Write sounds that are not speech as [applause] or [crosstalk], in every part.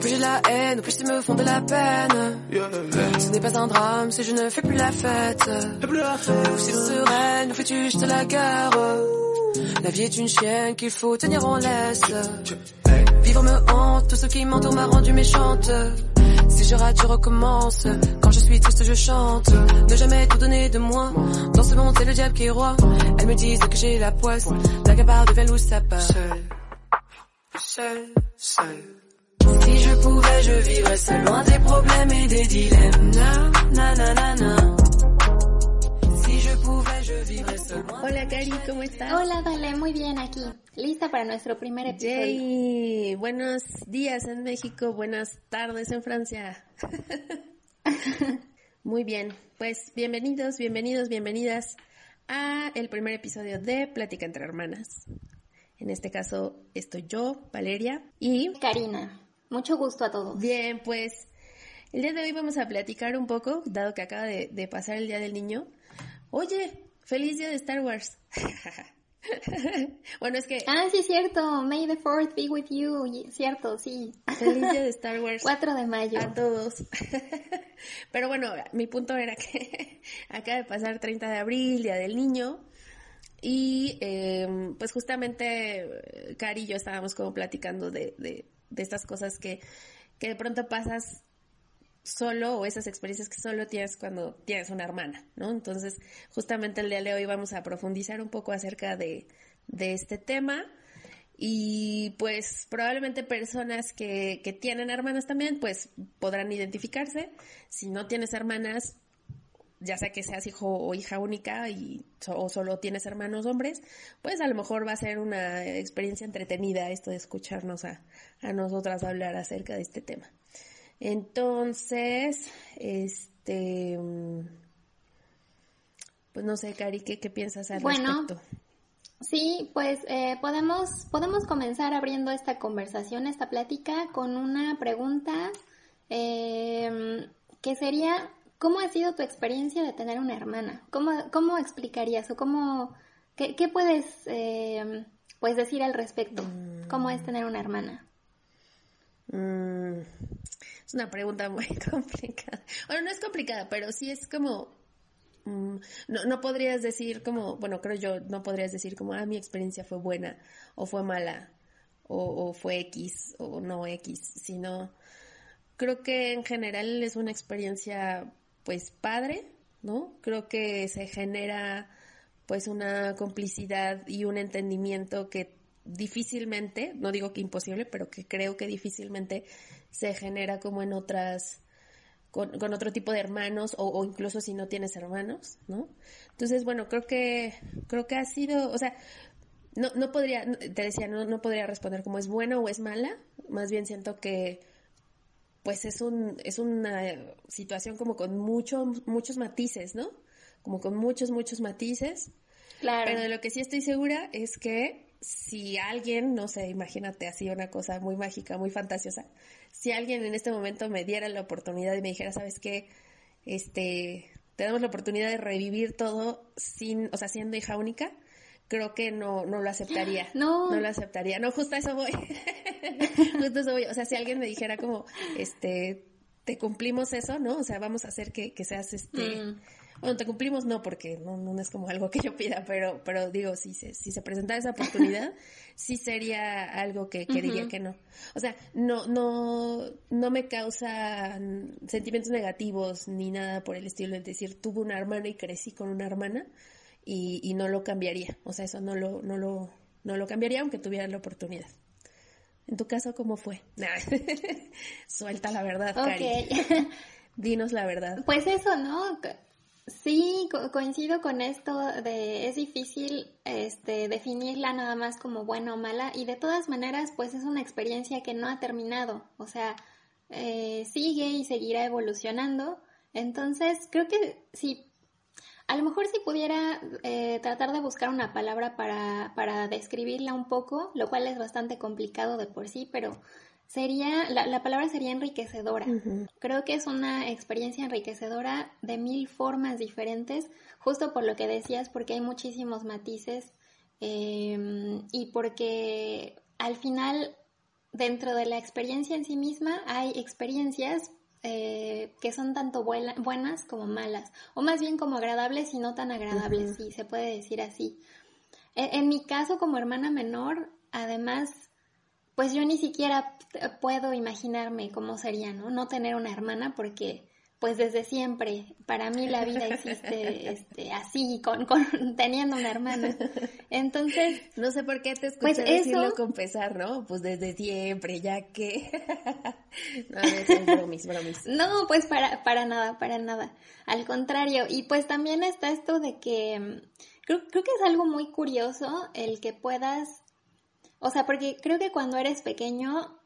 plus j'ai de la haine, au plus ils me font de la peine. Ce n'est pas un drame si je ne fais plus la fête. Ou si sereine, ou fais-tu juste la guerre? La vie est une chienne qu'il faut tenir en laisse. Vivre me hante, tout ce qui m'entoure m'a rendu méchante. Si je rate, je recommence. Quand je suis triste, je chante. Ne jamais tout donner de moi. Dans ce monde, c'est le diable qui est roi. Elles me disent que j'ai la poisse. La gabarre de où ça part. Seul, seul, seul. Si pouvais, je vivrais seul, loin des problèmes et des dilemmes. Na, na, na, na, na. Hola Cari, ¿cómo estás? Hola Dale, muy bien aquí. Lista para nuestro primer episodio. Buenos días en México, buenas tardes en Francia. [laughs] muy bien, pues bienvenidos, bienvenidos, bienvenidas a el primer episodio de Plática entre Hermanas. En este caso estoy yo, Valeria, y Karina. Mucho gusto a todos. Bien, pues el día de hoy vamos a platicar un poco, dado que acaba de, de pasar el Día del Niño. Oye, Feliz día de Star Wars. [laughs] bueno, es que... Ah, sí, cierto. May the Fourth be with you. Cierto, sí. Feliz día de [laughs] Star Wars. 4 de mayo. A todos. [laughs] Pero bueno, mi punto era que acaba de pasar 30 de abril, Día del Niño. Y em, pues justamente Cari y yo estábamos como platicando de, de, de estas cosas que, que de pronto pasas solo o esas experiencias que solo tienes cuando tienes una hermana, ¿no? Entonces, justamente el día de hoy vamos a profundizar un poco acerca de, de este tema y pues probablemente personas que, que tienen hermanas también pues podrán identificarse. Si no tienes hermanas, ya sea que seas hijo o hija única y, o solo tienes hermanos hombres, pues a lo mejor va a ser una experiencia entretenida esto de escucharnos a, a nosotras hablar acerca de este tema. Entonces, este, pues no sé, Cari, ¿qué, qué piensas al bueno, respecto? Sí, pues eh, podemos, podemos comenzar abriendo esta conversación, esta plática, con una pregunta eh, que sería, ¿cómo ha sido tu experiencia de tener una hermana? ¿Cómo, cómo explicarías o cómo, qué, qué puedes eh, pues decir al respecto? ¿Cómo es tener una hermana? Mm, es una pregunta muy [laughs] complicada. Bueno, no es complicada, pero sí es como... Mm, no, no podrías decir como, bueno, creo yo, no podrías decir como, ah, mi experiencia fue buena o fue mala o, o fue X o no X, sino creo que en general es una experiencia pues padre, ¿no? Creo que se genera pues una complicidad y un entendimiento que difícilmente, no digo que imposible, pero que creo que difícilmente se genera como en otras, con, otro tipo de hermanos o, incluso si no tienes hermanos, ¿no? Entonces, bueno, creo que, creo que ha sido, o sea, no, no podría, te decía, no, no podría responder como es buena o es mala, más bien siento que pues es un, es una situación como con muchos, muchos matices, ¿no? Como con muchos, muchos matices. Claro. Pero de lo que sí estoy segura es que si alguien, no sé, imagínate así una cosa muy mágica, muy fantasiosa, si alguien en este momento me diera la oportunidad y me dijera, ¿sabes qué? Este, tenemos la oportunidad de revivir todo sin, o sea, siendo hija única, creo que no, no lo aceptaría. [gasps] No. No lo aceptaría. No, justo a eso voy. [laughs] justo a eso voy. O sea, si alguien me dijera como, este, te cumplimos eso, ¿no? O sea, vamos a hacer que, que seas este, mm. Bueno, te cumplimos no, porque no, no es como algo que yo pida, pero, pero digo, si se, si se presentara esa oportunidad, [laughs] sí sería algo que, que diría que no. O sea, no, no, no me causa sentimientos negativos ni nada por el estilo de decir, tuve una hermana y crecí con una hermana y, y no lo cambiaría. O sea, eso no lo, no lo, no lo cambiaría aunque tuviera la oportunidad. En tu caso, ¿cómo fue? [laughs] Suelta la verdad, Cari. [laughs] Dinos la verdad. Pues eso, ¿no? Sí, coincido con esto de es difícil este, definirla nada más como buena o mala y de todas maneras pues es una experiencia que no ha terminado, o sea, eh, sigue y seguirá evolucionando. Entonces creo que sí, a lo mejor si pudiera eh, tratar de buscar una palabra para, para describirla un poco, lo cual es bastante complicado de por sí, pero sería, la, la palabra sería enriquecedora. Creo que es una experiencia enriquecedora de mil formas diferentes, justo por lo que decías, porque hay muchísimos matices em, y porque al final dentro de la experiencia en sí misma hay experiencias eh, que son tanto buenas como malas, o más bien como agradables y no tan agradables, si se puede decir así. E, en, mi caso, como hermana menor, además, pues yo ni siquiera puedo imaginarme cómo sería, ¿no? No tener una hermana porque pues desde siempre, para mí la vida existe [laughs] este, así, con, con, [laughs] teniendo una hermana. Entonces... No sé por qué te escuché pues decirlo con pesar, ¿no? Pues desde siempre, ya que... [laughs] no, es bromis, bromis. No, pues para, para nada, para nada. Al contrario, y pues también está esto de que... Mm, creo, creo que es algo muy curioso el que puedas... O sea, porque creo que cuando eres pequeño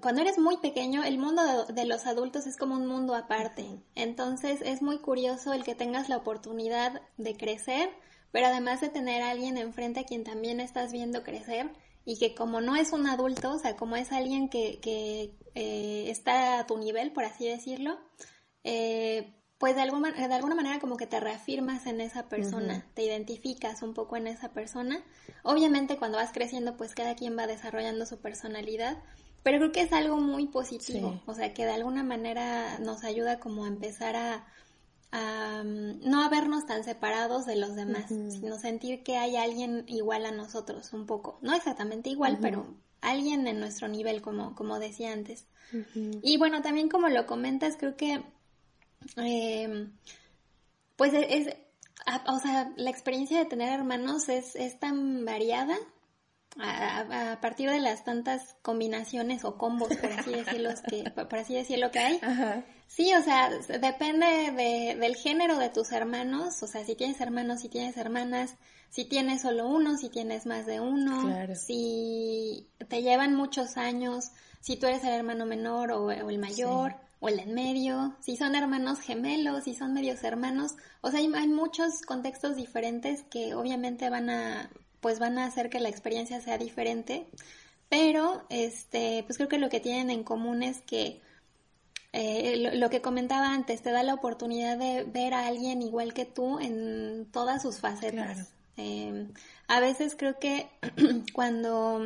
cuando eres muy pequeño, el mundo de, los adultos es como un mundo aparte. Entonces es muy curioso el que tengas la oportunidad de crecer, pero además de tener a alguien enfrente a quien también estás viendo crecer y que como no es un adulto, o sea, como es alguien que, que eh, está a tu nivel, por así decirlo, eh, pues de alguna, de alguna manera como que te reafirmas en esa persona, te identificas un poco en esa persona. Obviamente cuando vas creciendo, pues cada quien va desarrollando su personalidad pero creo que es algo muy positivo, o sea, que de alguna manera nos ayuda como a empezar a, mm, no a vernos tan separados de los demás, sino sentir que hay alguien igual a nosotros un poco, no exactamente igual, pero alguien en nuestro nivel, como, como decía antes. Y bueno, también como lo comentas, creo que, em, pues e, es, o sea, la experiencia de tener hermanos es, es tan variada a, partir de las tantas combinaciones o combos, por así decirlo, que, por así decirlo que hay. Sí, o sea, depende de, del género de tus hermanos, o sea, si tienes hermanos, si tienes hermanas, si tienes solo uno, si tienes más de uno, si te llevan muchos años, si tú eres el hermano menor o, el mayor. o el en medio, si son hermanos gemelos, si son medios hermanos, o sea, hay, hay, muchos contextos diferentes que obviamente van a, pues van a hacer que la experiencia sea diferente, pero este, pues creo que lo que tienen en común es que eh, lo, que comentaba antes, te da la oportunidad de ver a alguien igual que tú en todas sus facetas. Em, a veces creo que [clears throat] cuando,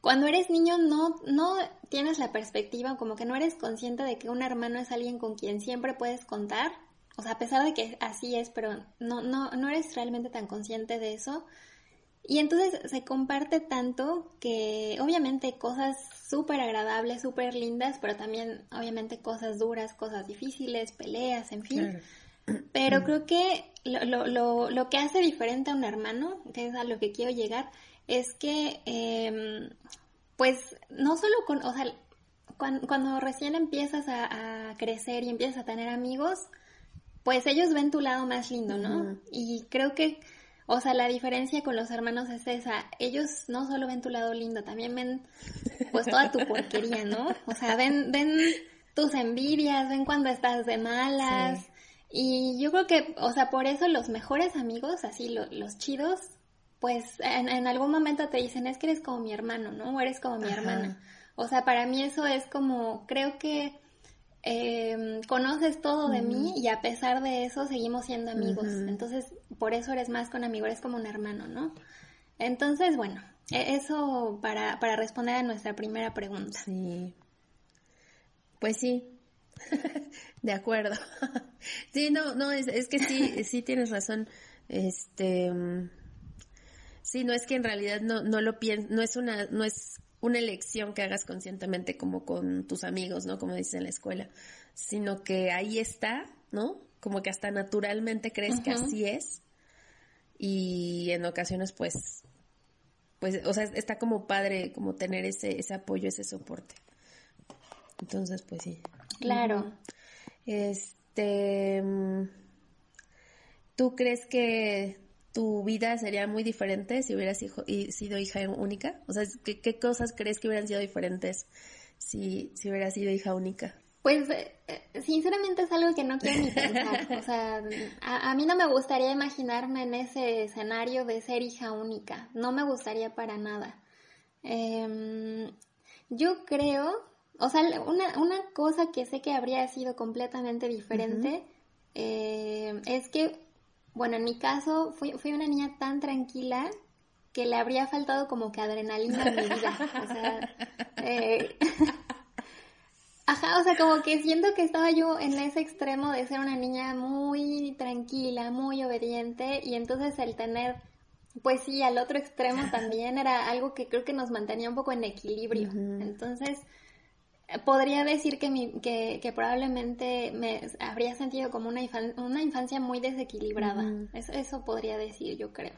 cuando eres niño no, no tienes la perspectiva, como que no eres consciente de que un hermano es alguien con quien siempre puedes contar o sea, a pesar de que así es, pero no, no, no eres realmente tan consciente de eso. Y entonces se comparte tanto que obviamente cosas súper agradables, súper lindas, pero también obviamente cosas duras, cosas difíciles, peleas, en fin. Pero creo que lo, lo, lo, que hace diferente a un hermano, que es a lo que quiero llegar, es que em, pues no solo con, o sea, cuando, recién empiezas a, a crecer y empiezas a tener amigos, pues ellos ven tu lado más lindo, ¿no? Y creo que, o sea, la diferencia con los hermanos es esa. Ellos no solo ven tu lado lindo, también ven pues toda tu porquería, ¿no? O sea, ven, ven tus envidias, ven cuando estás de malas. Y yo creo que, o sea, por eso los mejores amigos, así los chidos, pues en, algún momento te dicen, es que eres como mi hermano, ¿no? O eres como mi hermana. O sea, para mí eso es como, creo que eh, conoces todo de mí y a pesar de eso seguimos siendo amigos. Entonces, por eso eres más con amigo, eres como un hermano, ¿no? Entonces, bueno, e-, eso para, para responder a nuestra primera pregunta. Sí. Pues sí, [laughs] de acuerdo. [laughs] sí, no, no, es, es que sí, [laughs] sí tienes razón. Este, sí, no es que en realidad no, no lo pienso, no es una, no es una elección que hagas conscientemente como con tus amigos, ¿no? Como dices en la escuela, sino que ahí está, ¿no? Como que hasta naturalmente crees que así es y en ocasiones pues, pues, o sea, está como padre como tener ese, ese apoyo, ese soporte. Entonces, pues sí. Claro. Este, ¿tú crees que tu vida sería muy diferente si hubieras sido hija única? O sea, ¿qué, cosas crees que hubieran sido diferentes si, si hubieras sido hija única? Pues eh, eh, sinceramente es algo que no quiero ni pensar. O sea, a, mí no me gustaría imaginarme en ese escenario de ser hija única. No me gustaría para nada. Em, yo creo, o sea, una, una, cosa que sé que habría sido completamente diferente eh, es que bueno, en mi caso fui, fui una niña tan tranquila que le habría faltado como que adrenalina en mi vida. O sea, eh, [laughs] Ajá, o sea, como que siento que estaba yo en ese extremo de ser una niña muy tranquila, muy obediente, y entonces el tener, pues sí, al otro extremo también era algo que creo que nos mantenía un poco en equilibrio. Entonces, podría decir que, mi, que, que, probablemente me habría sentido como una, una infancia muy desequilibrada. eso, eso podría decir, yo creo.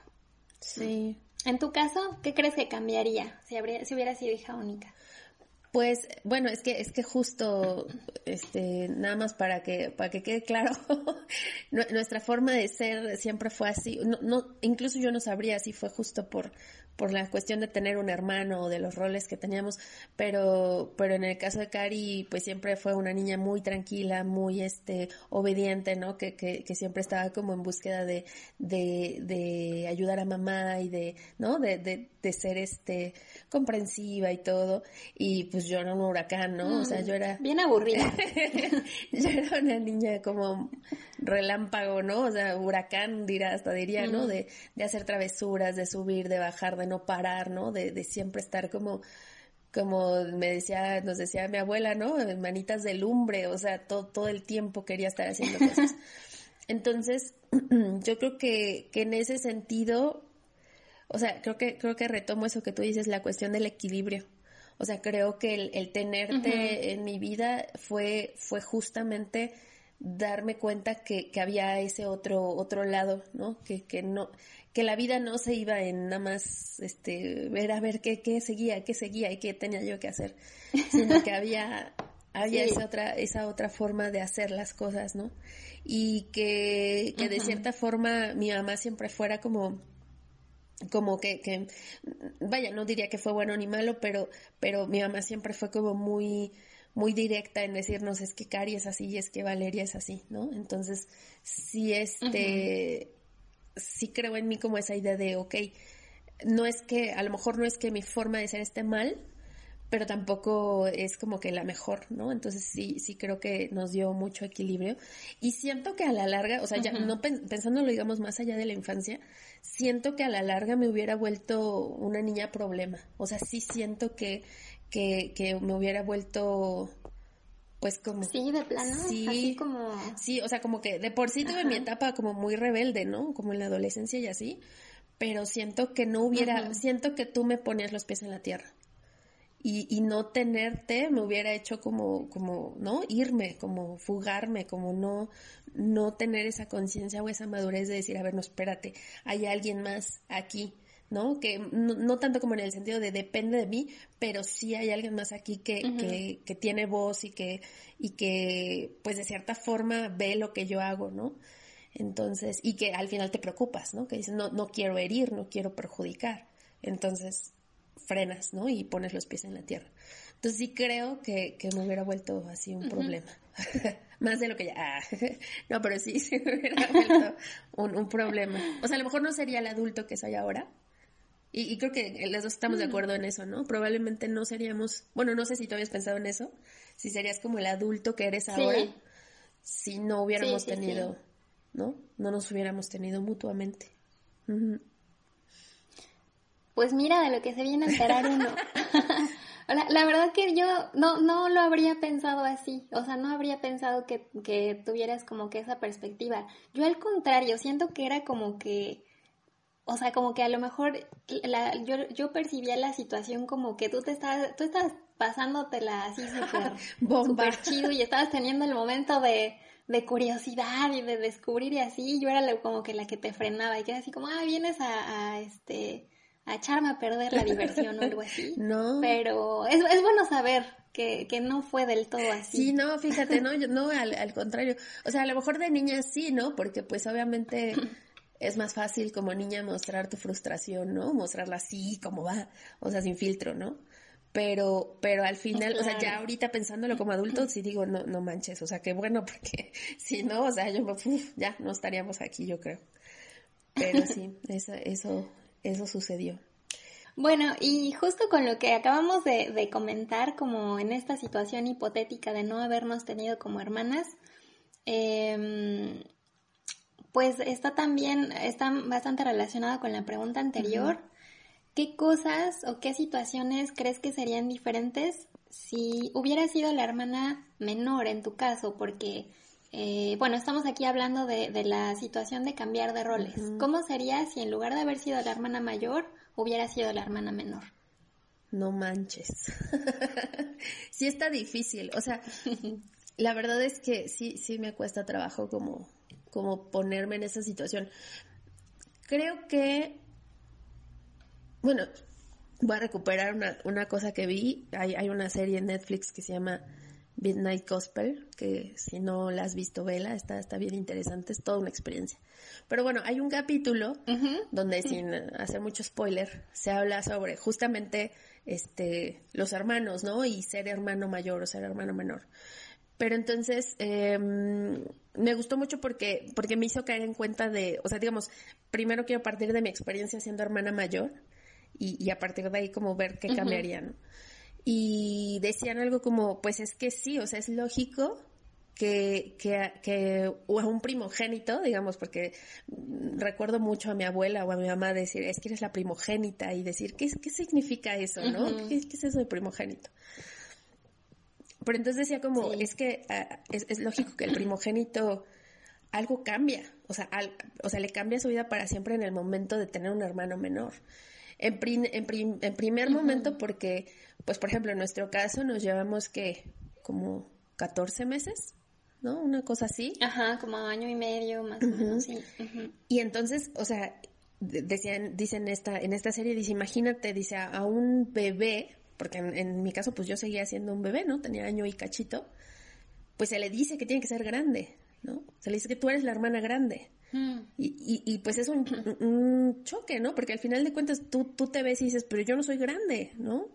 Sí. En tu caso, ¿qué crees que cambiaría si, habría, si hubiera sido hija única? Pues bueno, es que es que justo este nada más para que para que quede claro, [laughs] nuestra forma de ser siempre fue así. No, no incluso yo no sabría si fue justo por por la cuestión de tener un hermano o de los roles que teníamos, pero, pero en el caso de Cari, pues siempre fue una niña muy tranquila, muy este, obediente, ¿no? Que, que, que siempre estaba como en búsqueda de, de, de ayudar a mamá y de, ¿no? De, de, de ser este, comprensiva y todo. Y pues yo era un huracán, ¿no? o sea, yo era... Bien aburrida. [laughs] yo era una niña como relámpago, ¿no? O sea, huracán, dirá, hasta diría, ¿no? De, de hacer travesuras, de subir, de bajar, de no parar, ¿no? De, de siempre estar como, como me decía, nos decía mi abuela, ¿no? Manitas de lumbre, o sea, todo, todo el tiempo quería estar haciendo cosas. [laughs] Entonces, [clears throat] yo creo que, que en ese sentido, o sea, creo que, creo que retomo eso que tú dices, la cuestión del equilibrio. O sea, creo que el, el tenerte en mi vida fue, fue justamente darme cuenta que, que, había ese otro, otro lado, ¿no? Que, que no, que la vida no se iba en nada más este ver a ver qué, qué seguía, qué seguía y qué tenía yo que hacer, sino que había había esa otra esa otra forma de hacer las cosas, ¿no? Y que, que de cierta forma mi mamá siempre fuera como como que, que vaya, no diría que fue bueno ni malo, pero pero mi mamá siempre fue como muy muy directa en decirnos es que Cari es así y es que Valeria es así, ¿no? Entonces, si este, sí creo en mí como esa idea de, ok, no es que, a lo mejor no es que mi forma de ser esté mal, pero tampoco es como que la mejor, ¿no? Entonces sí, sí creo que nos dio mucho equilibrio. Y siento que a la larga, o sea, ya no pensándolo, digamos, más allá de la infancia, siento que a la larga me hubiera vuelto una niña problema. O sea, sí siento que, que, que me hubiera vuelto pues como sí de plano sí así como sí o sea como que de por sí tuve mi etapa como muy rebelde no como en la adolescencia y así pero siento que no hubiera siento que tú me ponías los pies en la tierra y, y no tenerte me hubiera hecho como como no irme como fugarme como no no tener esa conciencia o esa madurez de decir a ver no espérate hay alguien más aquí ¿no? Que no, tanto como en el sentido de depende de mí, pero sí hay alguien más aquí que, que, que, tiene voz y que, y que, pues de cierta forma ve lo que yo hago, ¿no? Entonces, y que al final te preocupas, ¿no? Que dices, no, no quiero herir, no quiero perjudicar. Entonces, frenas, ¿no? Y pones los pies en la tierra. Entonces sí creo que, que me hubiera vuelto así un problema. [laughs] Más de lo que ya... Ah, [laughs] no, pero sí, [laughs] sí me hubiera vuelto un, un problema. O sea, a lo mejor no sería el adulto que soy ahora, y, creo que los dos estamos de acuerdo en eso, ¿no? Probablemente no seríamos, bueno, no sé si tú habías pensado en eso, si serías como el adulto que eres ahora, si no hubiéramos tenido, ¿no? No nos hubiéramos tenido mutuamente. Pues mira de lo que se viene a enterar uno. [laughs] la, la, verdad que yo no, no lo habría pensado así, o sea, no habría pensado que, que tuvieras como que esa perspectiva. Yo al contrario, siento que era como que o sea, como que a lo mejor la, yo, yo percibía la situación como que tú te estabas, tú estabas pasándotela así [laughs] súper chido y estabas teniendo el momento de, de curiosidad y de descubrir y así, yo era como que la que te frenaba y que era así como, ah, vienes a, este a echarme a perder la diversión o algo así. [laughs] No. Pero es, es bueno saber que, que no fue del todo así. Sí, no, fíjate, no, yo, no, al, al contrario. O sea, a lo mejor de niña sí, ¿no? Porque pues obviamente [laughs] es más fácil como niña mostrar tu frustración, ¿no? Mostrarla así como va, o sea, sin filtro, ¿no? Pero, pero al final, o sea, ya ahorita pensándolo como adulto, sí digo, no, no manches, o sea, qué bueno, porque [laughs] si no, o sea, yo, ya no estaríamos aquí, yo creo. Pero sí, eso, eso, eso sucedió. Bueno, y justo con lo que acabamos de, de comentar, como en esta situación hipotética de no habernos tenido como hermanas, eh, pues está también, está bastante relacionada con la pregunta anterior. ¿qué cosas o qué situaciones crees que serían diferentes si hubiera sido la hermana menor en tu caso? Porque, eh, bueno, estamos aquí hablando de, la situación de cambiar de roles. ¿Cómo sería si en lugar de haber sido la hermana mayor, hubiera sido la hermana menor? No manches. [laughs] sí está difícil. O sea, [laughs] la verdad es que sí, sí me cuesta trabajo como, como ponerme en esa situación. Creo que, bueno, voy a recuperar una, una cosa que vi. Hay, hay, una serie en Netflix que se llama Midnight Gospel, que si no la has visto, vela, está, está bien interesante, es toda una experiencia. Pero bueno, hay un capítulo donde, sin hacer mucho spoiler, se habla sobre justamente este, los hermanos, ¿no? Y ser hermano mayor o ser hermano menor. Pero entonces em, me gustó mucho porque, porque me hizo caer en cuenta de, o sea, digamos, primero quiero partir de mi experiencia siendo hermana mayor y, a partir de ahí como ver qué cambiaría, ¿no? Y decían algo como, pues es que sí, o sea, es lógico que, que, que a un primogénito, digamos, porque recuerdo mucho a mi abuela o a mi mamá decir, es que eres la primogénita y decir, ¿qué, qué significa eso, no? ¿Qué, es eso de primogénito? Pero entonces decía como, es que ah, es, lógico que el primogénito algo cambia, o sea, o sea, le cambia su vida para siempre en el momento de tener un hermano menor. En, en, en primer momento porque, pues por ejemplo, en nuestro caso nos llevamos que como 14 meses ¿no? Una cosa así. Ajá, como año y medio, más o menos, sí. Y entonces, o sea, decían, dicen esta, en esta serie, dice, imagínate, dice, a, un bebé, porque en, mi caso, pues yo seguía siendo un bebé, ¿no? Tenía año y cachito, pues se le dice que tiene que ser grande, ¿no? Se le dice que tú eres la hermana grande. Mm. Y, y, pues es un, un, choque, ¿no? Porque al final de cuentas tú, tú te ves y dices, pero yo no soy grande, ¿no?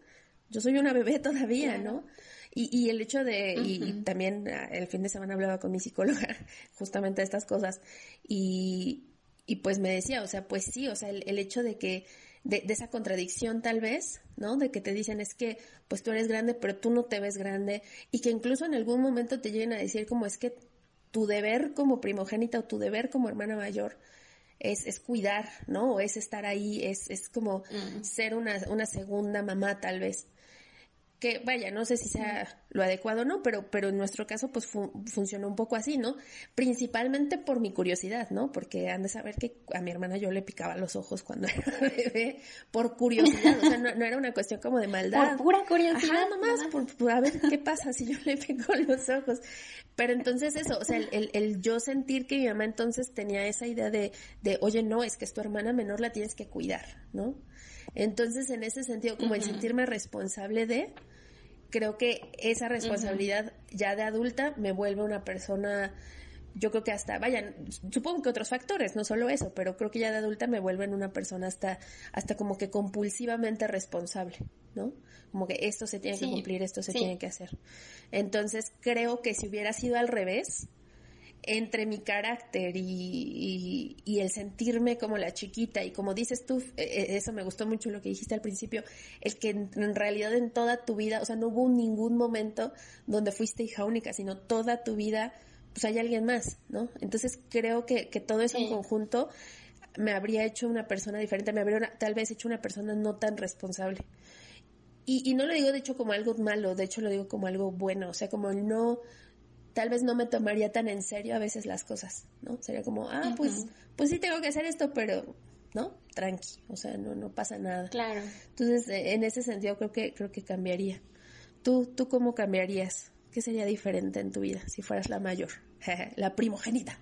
Yo soy una bebé [laughs] todavía, ¿no? Y, y el hecho de, y, también ah, el fin de semana hablaba con mi psicóloga [laughs] justamente de estas cosas y, y pues me decía, o sea, pues sí, o sea, el, hecho de que, de, de, esa contradicción tal vez, ¿no? De que te dicen es que pues tú eres grande, pero tú no te ves grande y que incluso en algún momento te lleguen a decir como es que tu deber como primogénita o tu deber como hermana mayor es, es cuidar, ¿no? O es estar ahí, es, es como ser una, una segunda mamá tal vez que vaya, no sé si sea lo adecuado o no, pero, pero en nuestro caso pues funcionó un poco así, ¿no? Principalmente por mi curiosidad, ¿no? Porque han de saber que a mi hermana yo le picaba los ojos cuando [laughs] era bebé, por curiosidad, o sea, no, era una cuestión como de maldad. Por pura curiosidad. Ajá, nomás, por, a ver qué pasa si yo le pico [laughs] los ojos. Pero entonces eso, o sea, el, el, yo sentir que mi mamá entonces tenía esa idea de, de, oye, no, es que es tu hermana menor, la tienes que cuidar, ¿no? Entonces, en ese sentido, como el sentirme responsable de, creo que esa responsabilidad ya de adulta me vuelve una persona, yo creo que hasta, vayan, supongo que otros factores, no solo eso, pero creo que ya de adulta me vuelven una persona hasta, hasta como que compulsivamente responsable, ¿no? Como que esto se tiene que cumplir, esto se tiene que hacer. Entonces creo que si hubiera sido al revés, entre mi carácter y, y, el sentirme como la chiquita y como dices tú, e, e, eso me gustó mucho lo que dijiste al principio, el que en, realidad en toda tu vida, o sea, no hubo ningún momento donde fuiste hija única, sino toda tu vida, pues hay alguien más, ¿no? Entonces creo que, que todo eso en conjunto me habría hecho una persona diferente, me habría tal vez hecho una persona no tan responsable. Y, y no lo digo de hecho como algo malo, de hecho lo digo como algo bueno, o sea, como no tal vez no me tomaría tan en serio a veces las cosas, ¿no? Sería como, ah, pues, pues sí tengo que hacer esto, pero, ¿no? Tranqui, o sea, no, no pasa nada. Claro. Entonces, eh, en ese sentido creo que, creo que cambiaría. ¿Tú, tú cómo cambiarías? ¿Qué sería diferente en tu vida si fueras la mayor? la primogénita.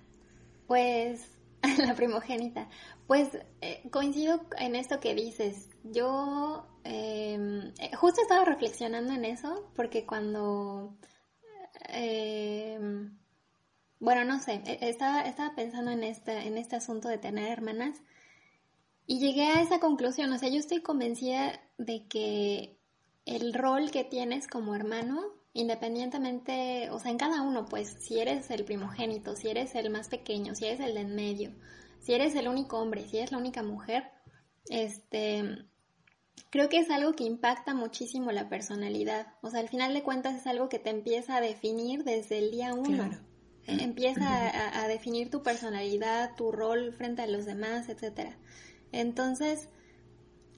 Pues, [laughs] la primogénita. Pues eh, coincido en esto que dices. Yo em, eh, justo estaba reflexionando en eso porque cuando eh, bueno, no sé, e, estaba, pensando en este, en este asunto de tener hermanas y llegué a esa conclusión, o sea, yo estoy convencida de que el rol que tienes como hermano, independientemente, o sea, en cada uno, pues, si eres el primogénito, si eres el más pequeño, si eres el de en medio, si eres el único hombre, si eres la única mujer, este, creo que es algo que impacta muchísimo la personalidad. O sea, al final de cuentas es algo que te empieza a definir desde el día uno. E, empieza a, definir tu personalidad, tu rol frente a los demás, etcétera. Entonces,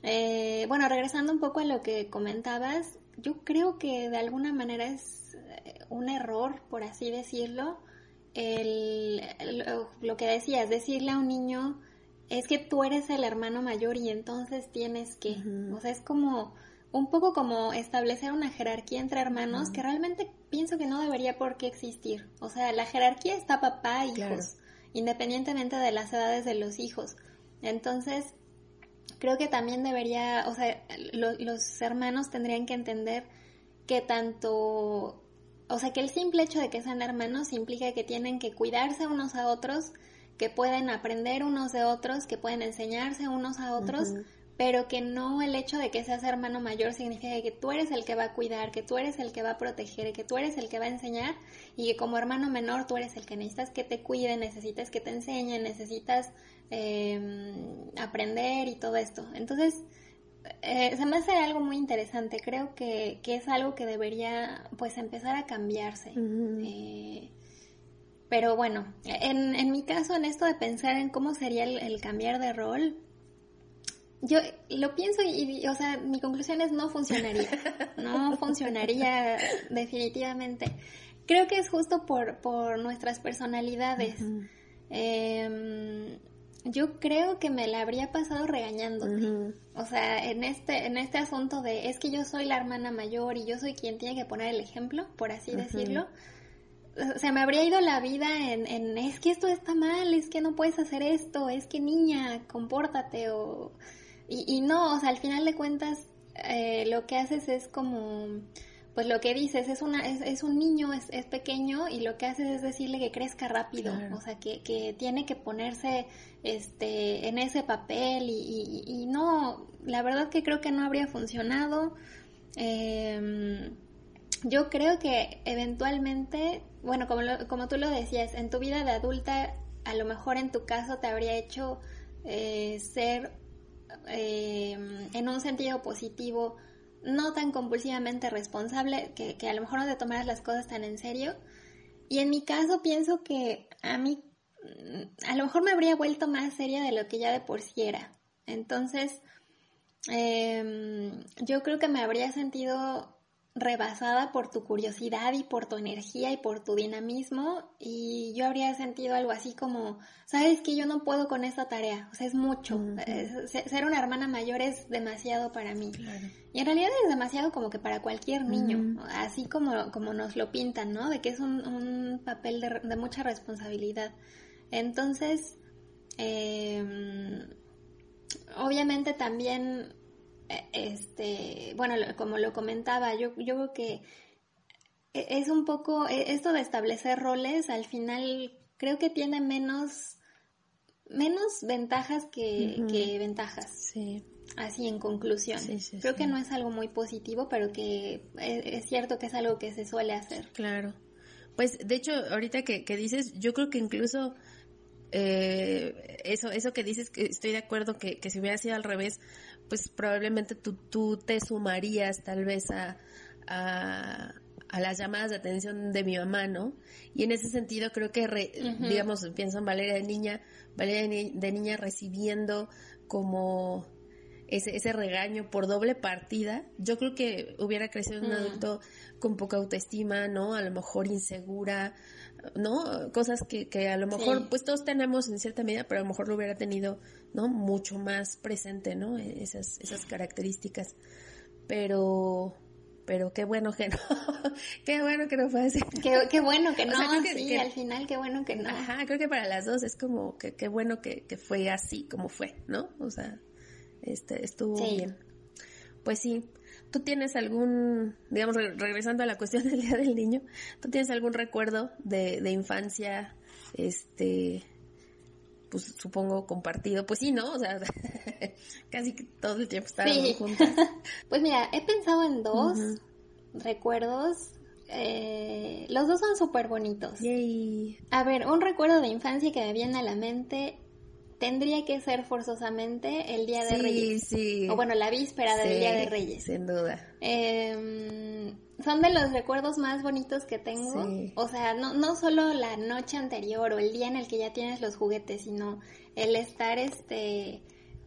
Eh, bueno, regresando un poco a lo que comentabas, yo creo que de alguna manera es eh, un error, por así decirlo, el, lo, que decías, decirle a un niño, es que tú eres el hermano mayor y entonces tienes que, o sea, es como un poco como establecer una jerarquía entre hermanos que realmente pienso que no debería por qué existir. O sea, la jerarquía está papá e hijos, independientemente de las edades de los hijos. Entonces, creo que también debería, o sea, los hermanos tendrían que entender que tanto, o sea, que el simple hecho de que sean hermanos implica que tienen que cuidarse unos a otros, que pueden aprender unos de otros, que pueden enseñarse unos a otros, pero que no el hecho de que seas hermano mayor significa que tú eres el que va a cuidar, que tú eres el que va a proteger, que tú eres el que va a enseñar y que como hermano menor tú eres el que necesitas que te cuide, necesitas que te enseñe, necesitas em, aprender y todo esto. Entonces, eh, se me hace algo muy interesante, creo que, que, es algo que debería pues empezar a cambiarse. Eh, pero bueno, en, en, mi caso, en esto de pensar en cómo sería el cambiar de rol, yo lo pienso y, o sea, mi conclusión es no funcionaría. No funcionaría definitivamente. Creo que es justo por, por nuestras personalidades. Em, yo creo que me la habría pasado regañándote. O sea, en este, en este asunto de es que yo soy la hermana mayor y yo soy quien tiene que poner el ejemplo, por así decirlo. O sea, me habría ido la vida en, en es que esto está mal, es que no puedes hacer esto, es que niña, compórtate o y, y no, o sea, al final de cuentas, eh, lo que haces es como, pues lo que dices, es, una, es, es un niño, es, es, pequeño y lo que haces es decirle que crezca rápido, o sea, que, que tiene que ponerse este, en ese papel y, y, no, la verdad que creo que no habría funcionado. Eh, yo creo que eventualmente, bueno, como, como tú lo decías, en tu vida de adulta, a lo mejor en tu caso te habría hecho eh, ser eh, en un sentido positivo, no tan compulsivamente responsable, que, a lo mejor no te tomaras las cosas tan en serio. Y en mi caso pienso que a mí, mm, a lo mejor me habría vuelto más seria de lo que ya de por sí era. Entonces, em, yo creo que me habría sentido rebasada por tu curiosidad y por tu energía y por tu dinamismo y yo habría sentido algo así como, sabes que yo no puedo con esta tarea, o sea, es mucho, ser una hermana mayor es demasiado para mí. Y en realidad es demasiado como que para cualquier niño, así como, como nos lo pintan, ¿no? De que es un, papel de, mucha responsabilidad. Entonces, em, obviamente también este, bueno, como lo comentaba, yo, yo creo que e, es un poco, e, esto de establecer roles, al final creo que tiene menos, menos ventajas que, ventajas. Sí. Así en conclusión. creo que no es algo muy positivo, pero que es, cierto que es algo que se suele hacer. Claro. Pues de hecho, ahorita que, dices, yo creo que incluso eh, eso, eso que dices, que estoy de acuerdo que, que si hubiera sido al revés, pues probablemente tú, tú te sumarías tal vez a, a, las llamadas de atención de mi mamá, ¿no? Y en ese sentido creo que, digamos, pienso en Valeria de niña, Valeria de, niña recibiendo como ese, ese regaño por doble partida, yo creo que hubiera crecido un adulto con poca autoestima, ¿no? A lo mejor insegura, ¿no? Cosas que, que a lo mejor, pues todos tenemos en cierta medida, pero a lo mejor lo hubiera tenido, ¿no? Mucho más presente, ¿no? E, esas, esas características. Pero, pero qué bueno que no, [laughs] qué bueno que no fue así. Qué, qué bueno que [laughs] no, sí, al final qué bueno que no. Ajá, creo que para las dos es como que qué bueno que, que fue así como fue, ¿no? O sea, este, estuvo bien. Pues sí, ¿Tú tienes algún, digamos, regresando a la cuestión del Día del Niño, ¿tú tienes algún recuerdo de, de infancia, este, pues supongo compartido? Pues sí, ¿no? O sea, [laughs] casi todo el tiempo estábamos juntas. [laughs] pues mira, he pensado en dos recuerdos. Eh, los dos son súper bonitos. A ver, un recuerdo de infancia que me viene a la mente tendría que ser forzosamente el Día de Reyes. Sí. O bueno, la víspera del Día de Reyes. Sin duda. Em, son de los recuerdos más bonitos que tengo. O sea, no, no solo la noche anterior o el día en el que ya tienes los juguetes, sino el estar este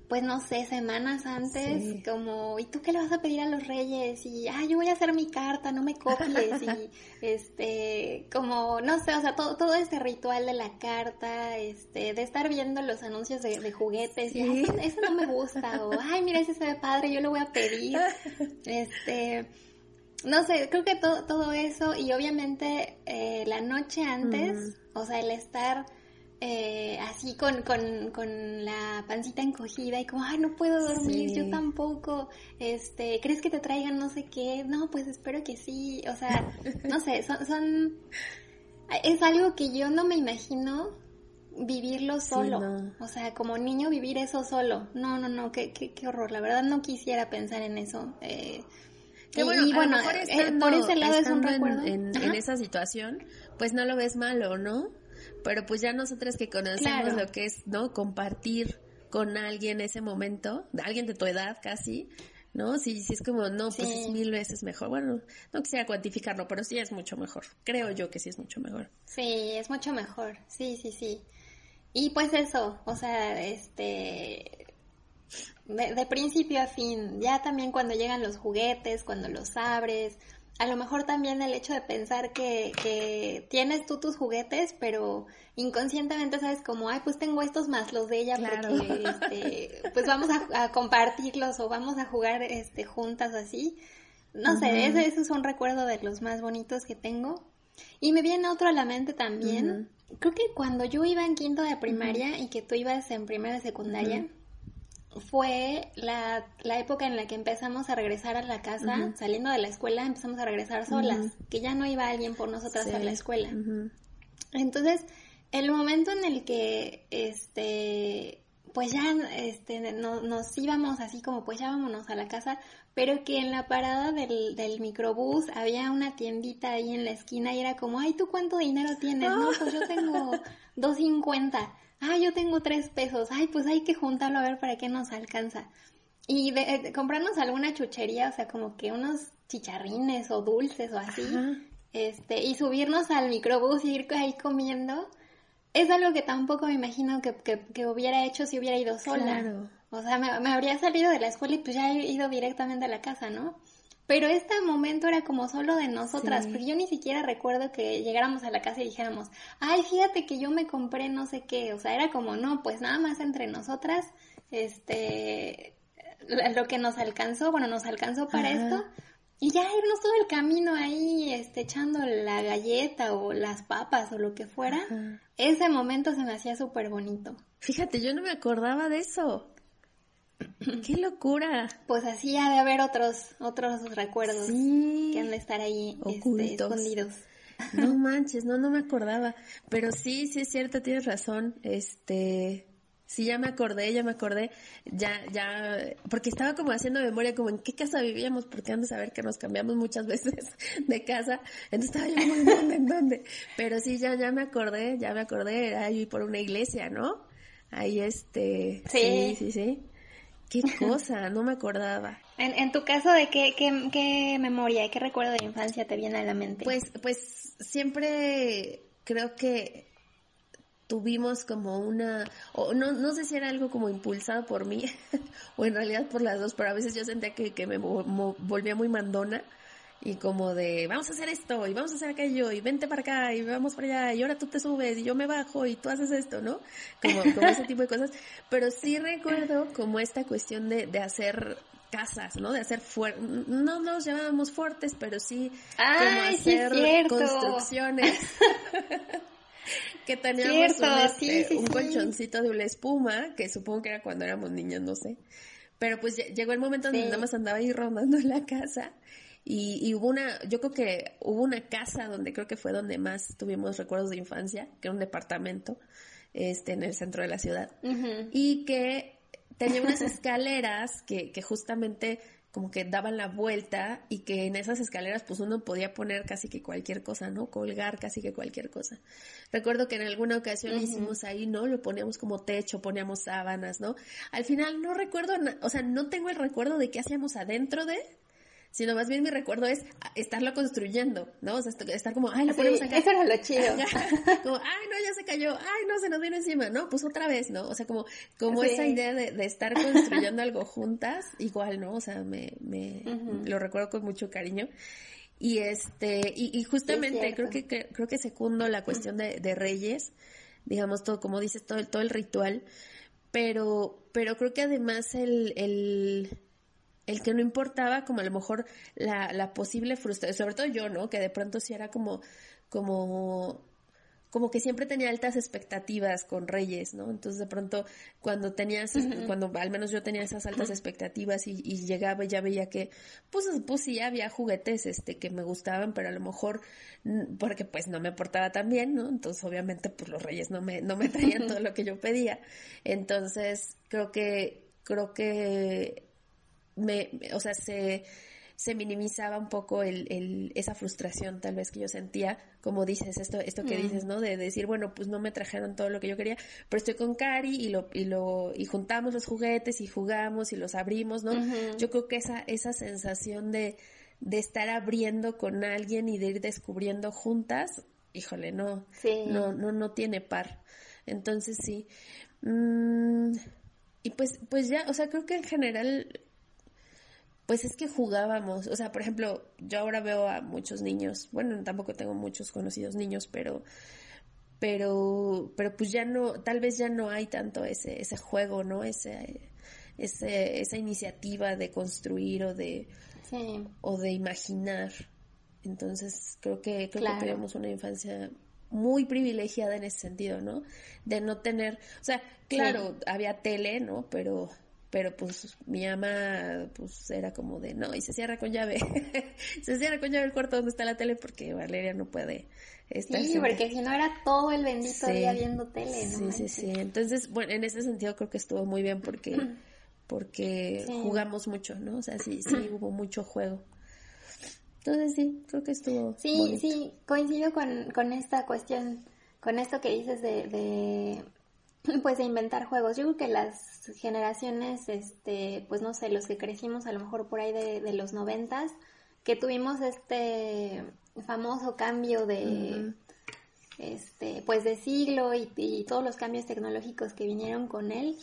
pues no sé, semanas antes, como, ¿y tú qué le vas a pedir a los reyes? Y, ah, yo voy a hacer mi carta, no me copies. [laughs] y, este, como, no sé, o sea, todo, todo este ritual de la carta, este, de estar viendo los anuncios de, juguetes, y, eso, no me gusta, o, ay, mira, ese se ve padre, yo lo voy a pedir. [laughs] este, no sé, creo que todo, todo eso, y obviamente eh, la noche antes, o sea, el estar eh, así con, con, con, la pancita encogida y como, ay, no puedo dormir, yo tampoco, este, ¿crees que te traigan no sé qué? No, pues espero que sí, o sea, no sé, son, son, es algo que yo no me imagino vivirlo solo, o sea, como niño vivir eso solo, no, no, no, qué, qué, qué horror, la verdad no quisiera pensar en eso, eh, y, bueno, eh, por ese lado es un recuerdo. En, en, esa situación, pues no lo ves malo, ¿no? Pero pues ya nosotras que conocemos lo que es, ¿no? Compartir con alguien ese momento, alguien de tu edad casi, ¿no? Si, si es como, no, pues es mil veces mejor. Bueno, no quisiera cuantificarlo, pero sí es mucho mejor. Creo yo que sí es mucho mejor. Sí, es mucho mejor. Sí, sí, sí. Y pues eso, o sea, este, de, de, principio a fin, ya también cuando llegan los juguetes, cuando los abres, a lo mejor también el hecho de pensar que, que tienes tú tus juguetes, pero inconscientemente sabes como, ay, pues tengo estos más los de ella porque, este, pues vamos a, compartirlos o vamos a jugar, este, juntas así. No sé, ese, es un recuerdo de los más bonitos que tengo. Y me viene otro a la mente también. Creo que cuando yo iba en quinto de primaria y que tú ibas en primera de secundaria, fue la, la, época en la que empezamos a regresar a la casa, saliendo de la escuela, empezamos a regresar solas, que ya no iba alguien por nosotras a la escuela. Entonces, el momento en el que, este, pues ya, este, no, nos íbamos así como, pues ya vámonos a la casa, pero que en la parada del, del microbús había una tiendita ahí en la esquina y era como, ay, ¿tú cuánto dinero tienes? No, pues yo tengo [laughs] 250 ah, yo tengo tres pesos, ay, pues hay que juntarlo a ver para qué nos alcanza. Y de, comprarnos alguna chuchería, o sea, como que unos chicharrines o dulces o así, este, y subirnos al microbús y ir ahí comiendo, es algo que tampoco me imagino que, que, hubiera hecho si hubiera ido sola. Claro. O sea, me, me, habría salido de la escuela y pues ya he ido directamente a la casa, ¿no? Pero este momento era como solo de nosotras, porque yo ni siquiera recuerdo que llegáramos a la casa y dijéramos, ay, fíjate que yo me compré no sé qué, o sea, era como, no, pues nada más entre nosotras, este, lo que nos alcanzó, bueno, nos alcanzó para esto, y ya irnos todo el camino ahí, este, echando la galleta o las papas o lo que fuera, ese momento se me hacía súper bonito. Fíjate, yo no me acordaba de eso. ¡Qué locura! Pues así ha de haber otros, otros recuerdos que han de estar ahí este, escondidos. No manches, no, no me acordaba. Pero sí, sí es cierto, tienes razón. Este, sí, ya me acordé, ya me acordé. Ya, ya, porque estaba como haciendo memoria, como en qué casa vivíamos, porque han de saber que nos cambiamos muchas [laughs] veces de casa. Entonces estaba yo como, ¿en dónde, en dónde? Pero sí, ya, ya me acordé, ya me acordé, era ahí por una iglesia, ¿no? Ahí este, sí, sí. sí. Qué cosa, no me acordaba. En, en tu caso, ¿de qué, qué, qué memoria qué recuerdo de infancia te viene a la mente? Pues, pues siempre creo que tuvimos como una, o no, no sé si era algo como impulsado por mí, [laughs] o en realidad por las dos, pero a veces yo sentía que, que me volvía muy mandona y como de vamos a hacer esto y vamos a hacer aquello y vente para acá y vamos para allá y ahora tú te subes y yo me bajo y tú haces esto, ¿no? Como, como ese tipo de cosas. Pero sí recuerdo como esta cuestión de, de hacer casas, ¿no? De hacer fuertes, no nos llamábamos fuertes, pero sí como hacer construcciones. [laughs] que teníamos un, este, un colchoncito de una espuma, que supongo que era cuando éramos niños, no sé. Pero pues llegó el momento donde nada más andaba ahí rondando en la casa y, hubo una, yo creo que hubo una casa donde creo que fue donde más tuvimos recuerdos de infancia, que era un departamento, este, en el centro de la ciudad. Y que tenía unas [laughs] escaleras que, que justamente como que daban la vuelta y que en esas escaleras pues uno podía poner casi que cualquier cosa, ¿no? Colgar casi que cualquier cosa. Recuerdo que en alguna ocasión hicimos ahí, ¿no? Lo poníamos como techo, poníamos sábanas, ¿no? Al final no recuerdo, o sea, no tengo el recuerdo de qué hacíamos adentro de, sino más bien mi recuerdo es estarlo construyendo, ¿no? O sea, estar como, ay, lo ponemos acá. Eso era lo chido. [laughs] como, ay, no, ya se cayó, ay, no, se nos vino encima, ¿no? Pues otra vez, ¿no? O sea, como, como esa idea de, de, estar construyendo algo juntas, igual, ¿no? O sea, me, me, lo recuerdo con mucho cariño. Y este, y, y justamente creo que, creo que secundo la cuestión de, de Reyes, digamos todo, como dices, todo, todo el ritual, pero, pero creo que además el, el, el que no importaba como a lo mejor la, la posible frustración, sobre todo yo, ¿no? Que de pronto sí era como, como como que siempre tenía altas expectativas con Reyes, ¿no? Entonces de pronto cuando tenías, cuando al menos yo tenía esas altas expectativas y, llegaba y ya veía que, pues, pues sí había juguetes, este, que me gustaban, pero a lo mejor, porque pues no me portaba tan bien, ¿no? Entonces obviamente pues los Reyes no me, no me traían [laughs] todo lo que yo pedía. Entonces creo que, creo que me, o sea, se, se minimizaba un poco el, el, esa frustración tal vez que yo sentía, como dices, esto, esto que mm. dices, ¿no? De decir, bueno, pues no me trajeron todo lo que yo quería, pero estoy con Cari y lo, y lo, y juntamos los juguetes y jugamos y los abrimos, ¿no? Yo creo que esa, esa sensación de, de estar abriendo con alguien y de ir descubriendo juntas, híjole, no, no, no, no tiene par. Entonces sí. Mm, y pues, pues ya, o sea, creo que en general pues es que jugábamos, o sea, por ejemplo, yo ahora veo a muchos niños, bueno, tampoco tengo muchos conocidos niños, pero pero pero pues ya no tal vez ya no hay tanto ese ese juego, ¿no? Ese ese esa iniciativa de construir o de o de imaginar. Entonces, creo que creo que tuvimos una infancia muy privilegiada en ese sentido, ¿no? De no tener, o sea, claro, había tele, ¿no? Pero pero pues mi ama pues era como de no y se cierra con llave [laughs] se cierra con llave el cuarto donde está la tele porque Valeria no puede estar sí porque si no era todo el bendito día viendo tele ¿no? sí sí sí. Entonces bueno en ese sentido creo que estuvo muy bien porque [clears throat] porque jugamos mucho no o sea sí sí [clears throat] hubo mucho juego. Entonces sí creo que estuvo sí sí coincido con con esta cuestión con esto que dices de [laughs] pues de inventar juegos. Yo creo que las generaciones, este, pues no sé, los que crecimos a lo mejor por ahí de, los noventas, que tuvimos este famoso cambio de, este, pues de siglo y, todos los cambios tecnológicos que vinieron con él,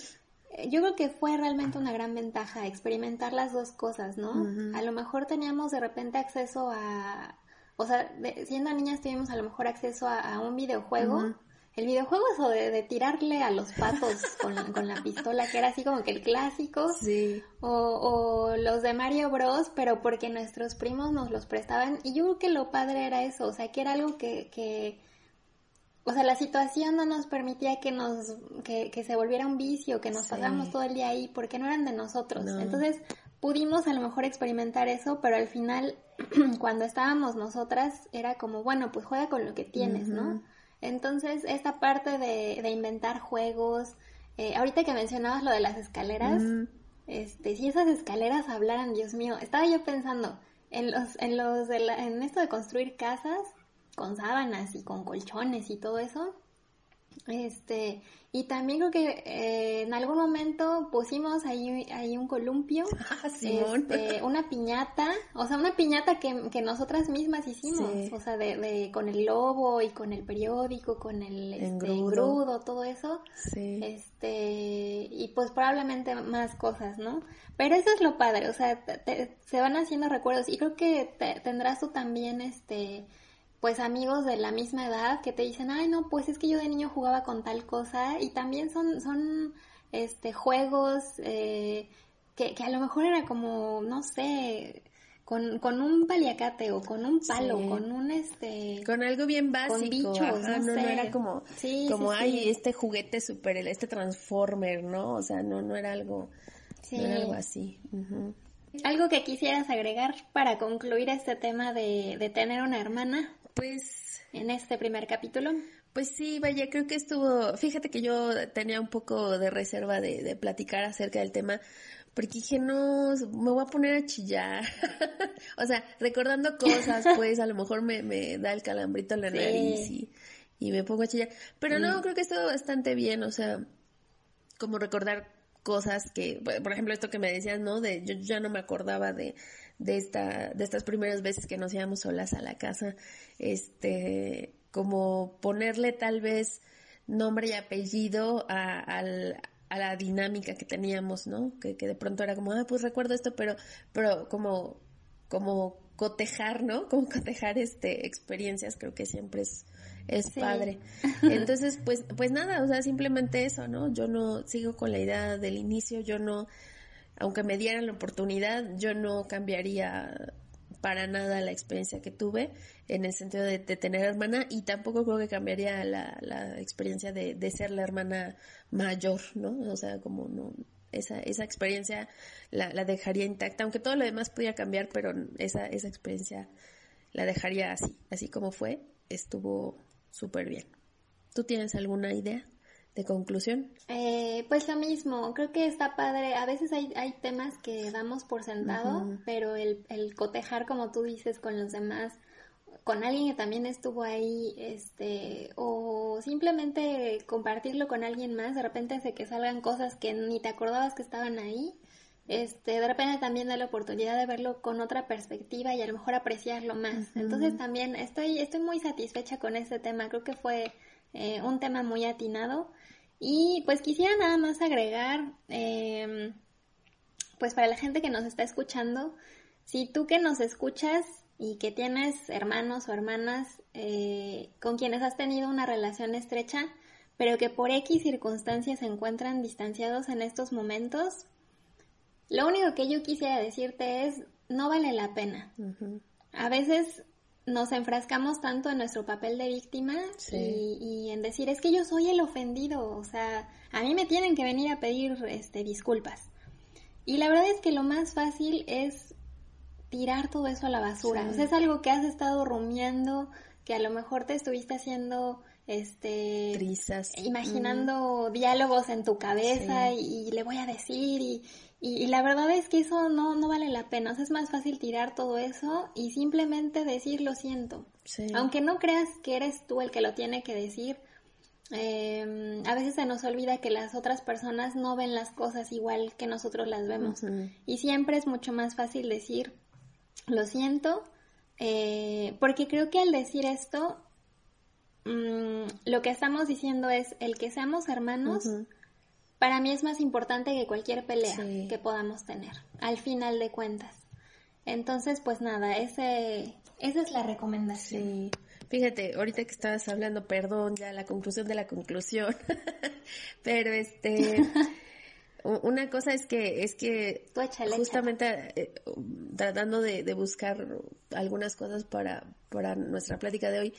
eh, yo creo que fue realmente una gran ventaja experimentar las dos cosas, ¿no? A lo mejor teníamos de repente acceso a, o sea, siendo niñas tuvimos a lo mejor acceso a, un videojuego. El videojuego eso de, tirarle a los patos [laughs] con, con, la pistola, que era así como que el clásico. Sí. O, o, los de Mario Bros, pero porque nuestros primos nos los prestaban. Y yo creo que lo padre era eso, o sea, que era algo que, que o sea, la situación no nos permitía que nos, que, que se volviera un vicio, que nos pasáramos todo el día ahí, porque no eran de nosotros. Entonces, pudimos a lo mejor experimentar eso, pero al final, [clears throat] cuando estábamos nosotras, era como, bueno, pues juega con lo que tienes, ¿no? Entonces, esta parte de, de inventar juegos, eh, ahorita que mencionabas lo de las escaleras, este, si esas escaleras hablaran, Dios mío, estaba yo pensando en los, en los, de en esto de construir casas con sábanas y con colchones y todo eso. Este, y también creo que eh, en algún momento pusimos ahí, ahí un columpio, [laughs] ah, este, una piñata, o sea, una piñata que, que nosotras mismas hicimos, o sea, de, de, con el lobo y con el periódico, con el este, engrudo. todo eso. Este, y pues probablemente más cosas, ¿no? Pero eso es lo padre, o sea, se van haciendo recuerdos y creo que tendrás tú también, este, pues amigos de la misma edad que te dicen, ay no, pues es que yo de niño jugaba con tal cosa y también son, son este, juegos eh, que, que, a lo mejor era como, no sé, con, con un paliacate o con un palo, con un este... Con algo bien básico. Con bichos, no, no, era como, como ay, este juguete super, este transformer, ¿no? O sea, no, no era algo, no era algo así. ¿Algo que quisieras agregar para concluir este tema de, de tener una hermana? Pues en este primer capítulo. Pues sí, vaya, creo que estuvo, fíjate que yo tenía un poco de reserva de, de platicar acerca del tema, porque dije, no, me voy a poner a chillar. [laughs] o sea, recordando cosas, [laughs] pues a lo mejor me, me da el calambrito en la nariz y, y, me pongo a chillar. Pero no, creo que estuvo bastante bien, o sea, como recordar cosas que, por ejemplo, esto que me decías, ¿no? De yo ya no me acordaba de, de esta, de estas primeras veces que nos íbamos solas a la casa, este, como ponerle tal vez nombre y apellido a, al, a la dinámica que teníamos, ¿no? Que, que de pronto era como, ah, pues recuerdo esto, pero, pero como, como cotejar, ¿no? Como cotejar este experiencias, creo que siempre es, es padre. [laughs] Entonces, pues, pues nada, o sea, simplemente eso, ¿no? Yo no sigo con la idea del inicio, yo no, aunque me dieran la oportunidad, yo no cambiaría para nada la experiencia que tuve en el sentido de, tener hermana y tampoco creo que cambiaría la, la experiencia de, ser la hermana mayor, ¿no? O sea, como no, esa, esa experiencia la, la, dejaría intacta, aunque todo lo demás podía cambiar, pero esa, esa experiencia la dejaría así, así como fue, estuvo súper bien. ¿Tú tienes alguna idea? De conclusión? Eh, pues lo mismo, creo que está padre. A veces hay, hay temas que damos por sentado, pero el, el cotejar, como tú dices, con los demás, con alguien que también estuvo ahí, este, o simplemente compartirlo con alguien más, de repente hace que salgan cosas que ni te acordabas que estaban ahí. Este, de repente también da la oportunidad de verlo con otra perspectiva y a lo mejor apreciarlo más. Entonces también estoy, estoy muy satisfecha con este tema. Creo que fue eh, un tema muy atinado. Y pues quisiera nada más agregar, em, pues para la gente que nos está escuchando, si tú que nos escuchas y que tienes hermanos o hermanas eh, con quienes has tenido una relación estrecha, pero que por X circunstancias se encuentran distanciados en estos momentos, lo único que yo quisiera decirte es, no vale la pena. A veces nos enfrascamos tanto en nuestro papel de víctima y, en decir es que yo soy el ofendido, o sea, a mí me tienen que venir a pedir este, disculpas. Y la verdad es que lo más fácil es tirar todo eso a la basura. O sea, es algo que has estado rumiando, que a lo mejor te estuviste haciendo este Trizas. imaginando diálogos en tu cabeza y, le voy a decir y, y, la verdad es que eso no, no vale la pena. O sea, es más fácil tirar todo eso y simplemente decir lo siento. Aunque no creas que eres tú el que lo tiene que decir, eh, a veces se nos olvida que las otras personas no ven las cosas igual que nosotros las vemos. Y siempre es mucho más fácil decir lo siento, eh, porque creo que al decir esto, mmm, lo que estamos diciendo es el que seamos hermanos para mí es más importante que cualquier pelea que podamos tener, al final de cuentas. Entonces, pues nada, ese, esa es la recomendación. Fíjate, ahorita que estabas hablando, perdón, ya la conclusión de la conclusión, [laughs] pero este, [laughs] una cosa es que, es que justamente eh, tratando de, de, buscar algunas cosas para, para nuestra plática de hoy,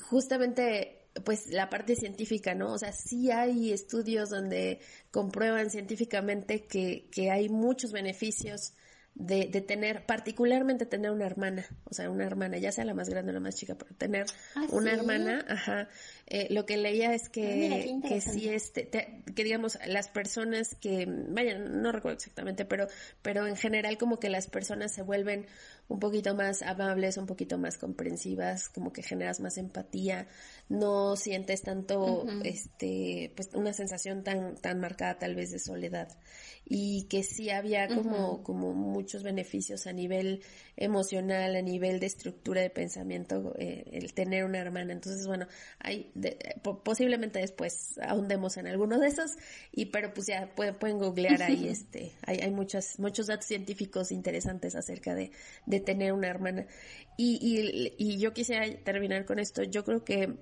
justamente pues la parte científica, ¿no? O sea, sí hay estudios donde comprueban científicamente que, que hay muchos beneficios de, de, tener, particularmente tener una hermana, o sea, una hermana, ya sea la más grande o la más chica, pero tener ah, una hermana, ajá, eh, lo que leía es que, ah, que sí, este, que digamos, las personas que, vaya, no recuerdo exactamente, pero, pero en general como que las personas se vuelven un poquito más amables, un poquito más comprensivas, como que generas más empatía, no sientes tanto, este, pues una sensación tan, tan marcada tal vez de soledad. Y que sí había como, como muchos beneficios a nivel emocional, a nivel de estructura de pensamiento, eh, el tener una hermana. Entonces, bueno, hay posiblemente después ahondemos en alguno de esos, y pero pues ya pueden, pueden googlear ahí, [laughs] este, hay, hay muchos, muchos datos científicos interesantes acerca de, de tener una hermana. Y, y, y yo quisiera terminar con esto. Yo creo que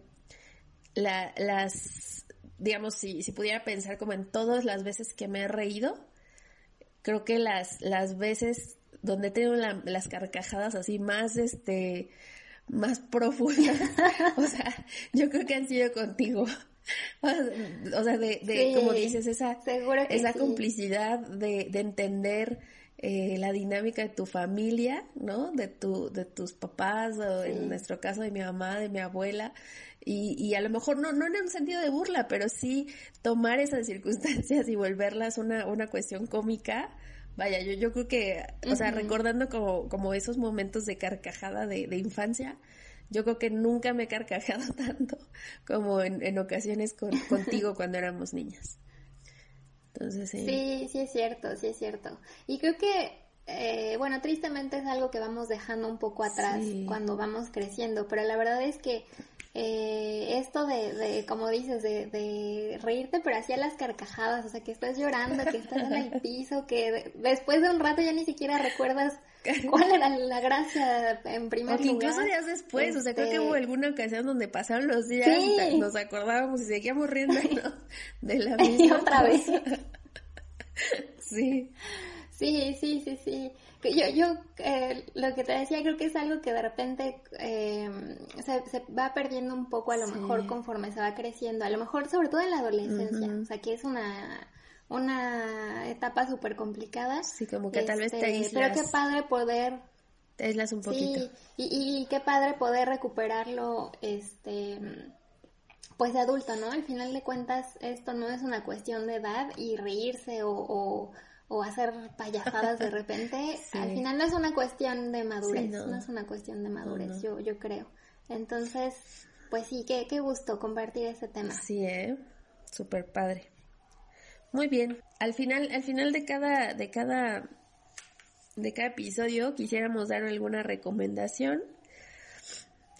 la, las, digamos, si, si pudiera pensar como en todas las veces que me he reído, creo que las, las veces donde tengo las carcajadas así más, este, más profundas, [laughs] o sea, yo creo que han sido contigo. [laughs] O sea, de, de como dices, esa, esa complicidad de, de entender eh, la dinámica de tu familia, ¿no? De tu, de tus papás, o en nuestro caso de mi mamá, de mi abuela, y, y a lo mejor no, no en un sentido de burla, pero sí tomar esas circunstancias y volverlas una, una cuestión cómica. Vaya, yo, yo creo que, o sea, recordando como, como esos momentos de carcajada de, de infancia, yo creo que nunca me he carcajado [laughs] tanto como en, en ocasiones con, contigo [laughs] cuando éramos niñas. Entonces, sí. Sí, sí es cierto, sí es cierto. Y creo que eh, bueno, tristemente es algo que vamos dejando un poco atrás cuando vamos creciendo, pero la verdad es que eh, esto de, de, como dices, de, de reírte, pero hacía las carcajadas, o sea, que estás llorando, que estás en el piso, que después de un rato ya ni siquiera recuerdas [laughs] cuál era la gracia en primer lugar. Incluso días después, o sea, creo que hubo este alguna ocasión donde pasaron los días, nos acordábamos y seguíamos riendo [laughs] de la misma. y otra vez. [laughs] sí. Sí, sí, sí, sí. Yo, yo eh, lo que te decía creo que es algo que de repente eh, se, se, va perdiendo un poco a lo mejor conforme se va creciendo, a lo mejor sobre todo en la adolescencia, o sea que es una, una etapa súper complicada. Sí, como que tal vez te este, aíslas. Pero qué padre poder... Te aíslas un poquito. Sí, y, y qué padre poder recuperarlo, este pues de adulto, ¿no? Al final de cuentas, esto no es una cuestión de edad y reírse o, o hacer payasadas de repente, [laughs] al final no es una cuestión de madurez, no. es una cuestión de madurez, yo, yo creo. Entonces, pues sí, qué, qué gusto compartir ese tema. Sí, ¿eh? Súper padre. Muy bien. Al final, al final de cada, de cada, de cada episodio quisiéramos dar alguna recomendación.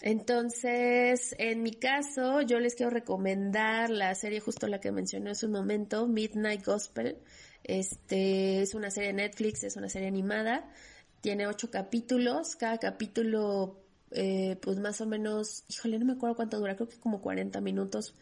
Entonces, en mi caso, yo les quiero recomendar la serie justo la que mencioné hace un momento, Midnight Gospel. Este es una serie de Netflix, es una serie animada, tiene ocho capítulos, cada capítulo eh, pues más o menos, híjole, no me acuerdo cuánto dura, creo que como 40 minutos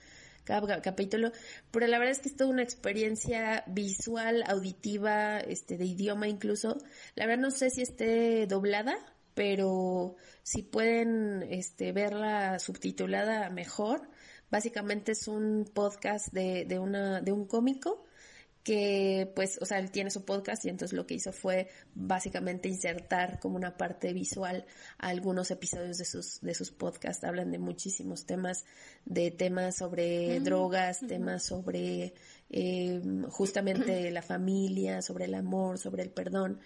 cada capítulo, pero la verdad es que es toda una experiencia visual, auditiva, este, de idioma incluso. La verdad no sé si esté doblada, pero si pueden este, verla subtitulada mejor. Básicamente es un podcast de, de, una, de un cómico que pues, o sea, él tiene su podcast y entonces lo que hizo fue básicamente insertar como una parte visual a algunos episodios de sus, de sus podcasts. Hablan de muchísimos temas, de temas sobre mm, drogas, temas sobre eh, justamente la familia, sobre el amor, sobre el perdón.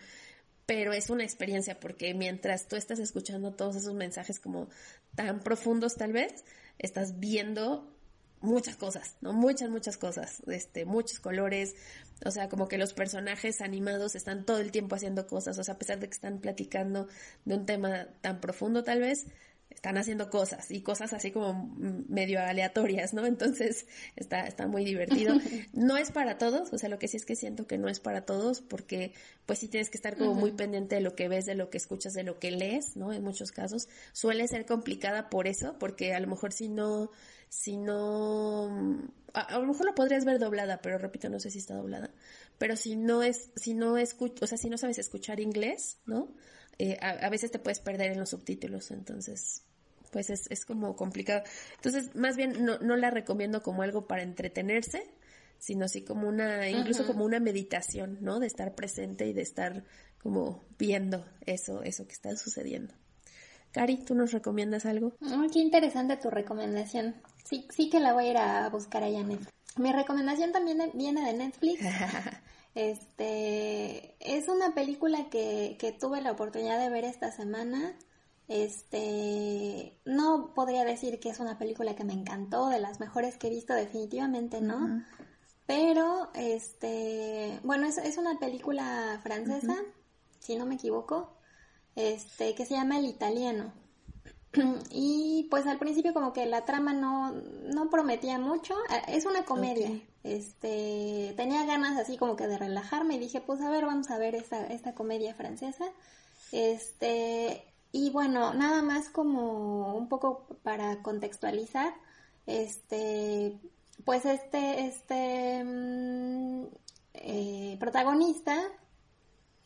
Pero es una experiencia porque mientras tú estás escuchando todos esos mensajes como tan profundos tal vez, estás viendo muchas cosas, ¿no? Muchas, muchas cosas, este, muchos colores, o sea, como que los personajes animados están todo el tiempo haciendo cosas, o sea, a pesar de que están platicando de un tema tan profundo tal vez, están haciendo cosas y cosas así como medio aleatorias, ¿no? Entonces está, está muy divertido. [laughs] No es para todos, o sea, lo que sí es que siento que no es para todos porque pues sí tienes que estar como muy pendiente de lo que ves, de lo que escuchas, de lo que lees, ¿no? En muchos casos suele ser complicada por eso, porque a lo mejor si no si no, a, lo mejor lo podrías ver doblada, pero repito, no sé si está doblada, pero si no es, si no escuch, o sea, si no sabes escuchar inglés, ¿no? Eh, a, veces te puedes perder en los subtítulos, entonces, pues es, es como complicado. Entonces, más bien no, no la recomiendo como algo para entretenerse, sino así como una, incluso como una meditación, ¿no? De estar presente y de estar como viendo eso, eso que está sucediendo. Cari, ¿tú nos recomiendas algo? qué interesante tu recomendación. Sí, sí que la voy a ir a buscar allá en Netflix. Mi recomendación también viene de Netflix. [laughs] este es una película que, que tuve la oportunidad de ver esta semana. Este, no podría decir que es una película que me encantó, de las mejores que he visto, definitivamente no. Pero, este, bueno, es, es una película francesa, si no me equivoco, este, que se llama El Italiano. [clears throat] Y pues al principio como que la trama no, no prometía mucho. Es una comedia. Este, tenía ganas así como que de relajarme y dije, pues a ver, vamos a ver esta, esta comedia francesa. Este, y bueno, nada más como un poco para contextualizar, este, pues este, este mm, eh, protagonista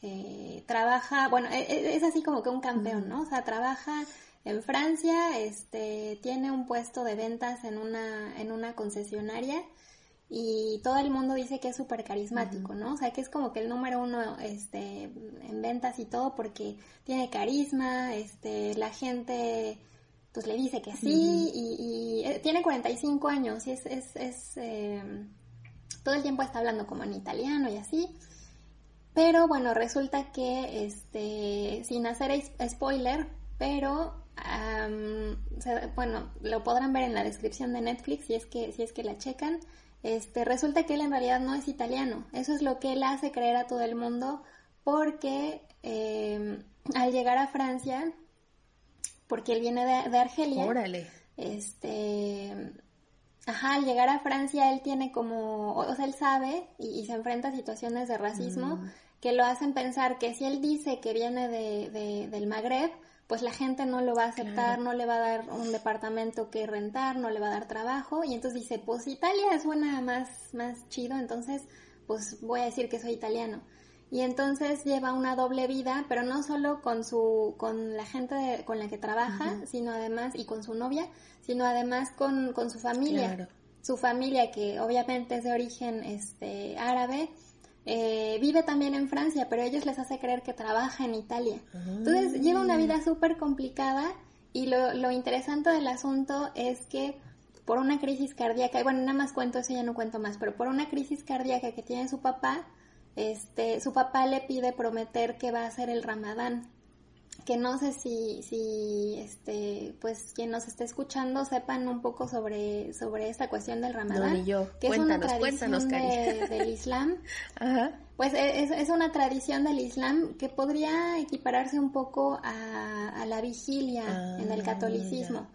eh, trabaja, bueno, e, e, es, así como que un campeón, ¿no? O sea, trabaja en Francia, este, tiene un puesto de ventas en una, en una concesionaria y todo el mundo dice que es súper carismático, ¿no? O sea, que es como que el número uno, este, en ventas y todo porque tiene carisma, este, la gente, pues le dice que sí y, y eh, tiene 45 años y es, es, es eh, todo el tiempo está hablando como en italiano y así. Pero bueno, resulta que, este, sin hacer spoiler, pero bueno, lo podrán ver en la descripción de Netflix si es que, si es que la checan. Este, resulta que él en realidad no es italiano. Eso es lo que él hace creer a todo el mundo porque eh, al llegar a Francia, porque él viene de, Argelia, Órale. este, ajá, al llegar a Francia él tiene como, o, sea, él sabe y, se enfrenta a situaciones de racismo mm. que lo hacen pensar que si él dice que viene de, del Magreb, pues la gente no lo va a aceptar, no le va a dar un departamento que rentar, no le va a dar trabajo, y entonces dice, pues Italia suena más, más chido, entonces pues voy a decir que soy italiano. Y entonces lleva una doble vida, pero no solo con su, con la gente con la que trabaja, sino además, y con su novia, sino además con, con su familia. Su familia, que obviamente es de origen este, árabe, eh, vive también en Francia, pero ellos les hace creer que trabaja en Italia. Entonces lleva una vida súper complicada y lo, lo, interesante del asunto es que por una crisis cardíaca, y bueno, nada más cuento eso, ya no cuento más, pero por una crisis cardíaca que tiene su papá, este, su papá le pide prometer que va a hacer el ramadán que no sé si, si este, pues quien nos esté escuchando sepan un poco sobre, sobre esta cuestión del Ramadán, que es una tradición [laughs] del Islam. [laughs] Pues e, es, es, una tradición del Islam que podría equipararse un poco a, la vigilia en el ah, catolicismo.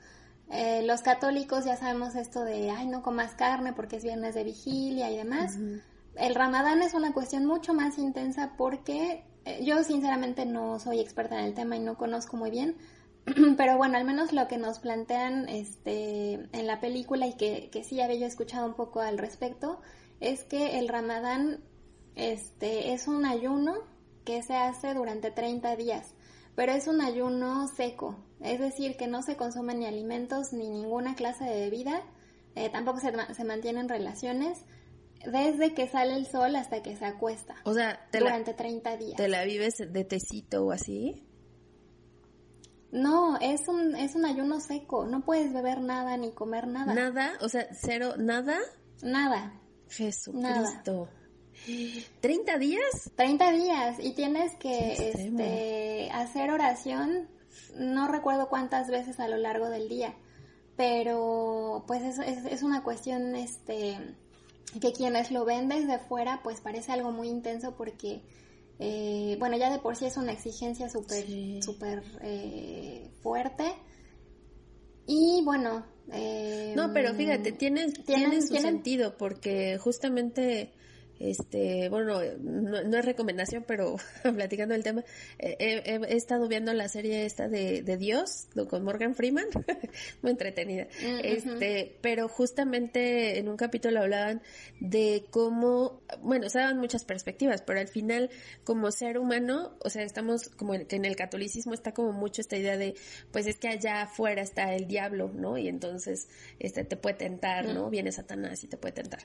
Eh, los católicos ya sabemos esto de, ay, no comas carne porque es viernes de vigilia y demás. El Ramadán es una cuestión mucho más intensa porque eh, yo sinceramente no soy experta en el tema y no conozco muy bien, [clears throat] pero bueno, al menos lo que nos plantean este, en la película y que, que sí había yo escuchado un poco al respecto, es que el ramadán este, es un ayuno que se hace durante 30 días, pero es un ayuno seco, es decir, que no se consumen ni alimentos ni ninguna clase de bebida, eh, tampoco se, se mantienen relaciones, desde que sale el sol hasta que se acuesta. O sea, durante 30 días. ¿Te la vives de tecito o así? No, es un, es un ayuno seco. No puedes beber nada ni comer nada. ¿Nada? O sea, cero, nada. Nada. Jesucristo. ¿30 días? 30 días. Y tienes que este, hacer oración, no recuerdo cuántas veces a lo largo del día. Pero pues es, es, es una cuestión, este que quienes lo ven desde fuera pues parece algo muy intenso porque eh, bueno ya de por sí es una exigencia súper súper eh, fuerte. Y bueno eh, no pero fíjate tiene, tiene su sentido porque justamente este, bueno, no, es recomendación, pero [laughs] platicando el tema, eh, he, estado viendo la serie esta de, de Dios con Morgan Freeman, [laughs] muy entretenida. Mm, este, pero justamente en un capítulo hablaban de cómo, bueno, se daban muchas perspectivas, pero al final, como ser humano, o sea, estamos como que en el catolicismo está como mucho esta idea de, pues es que allá afuera está el diablo, ¿no? Y entonces, este, te puede tentar, ¿no? Viene Satanás y te puede tentar.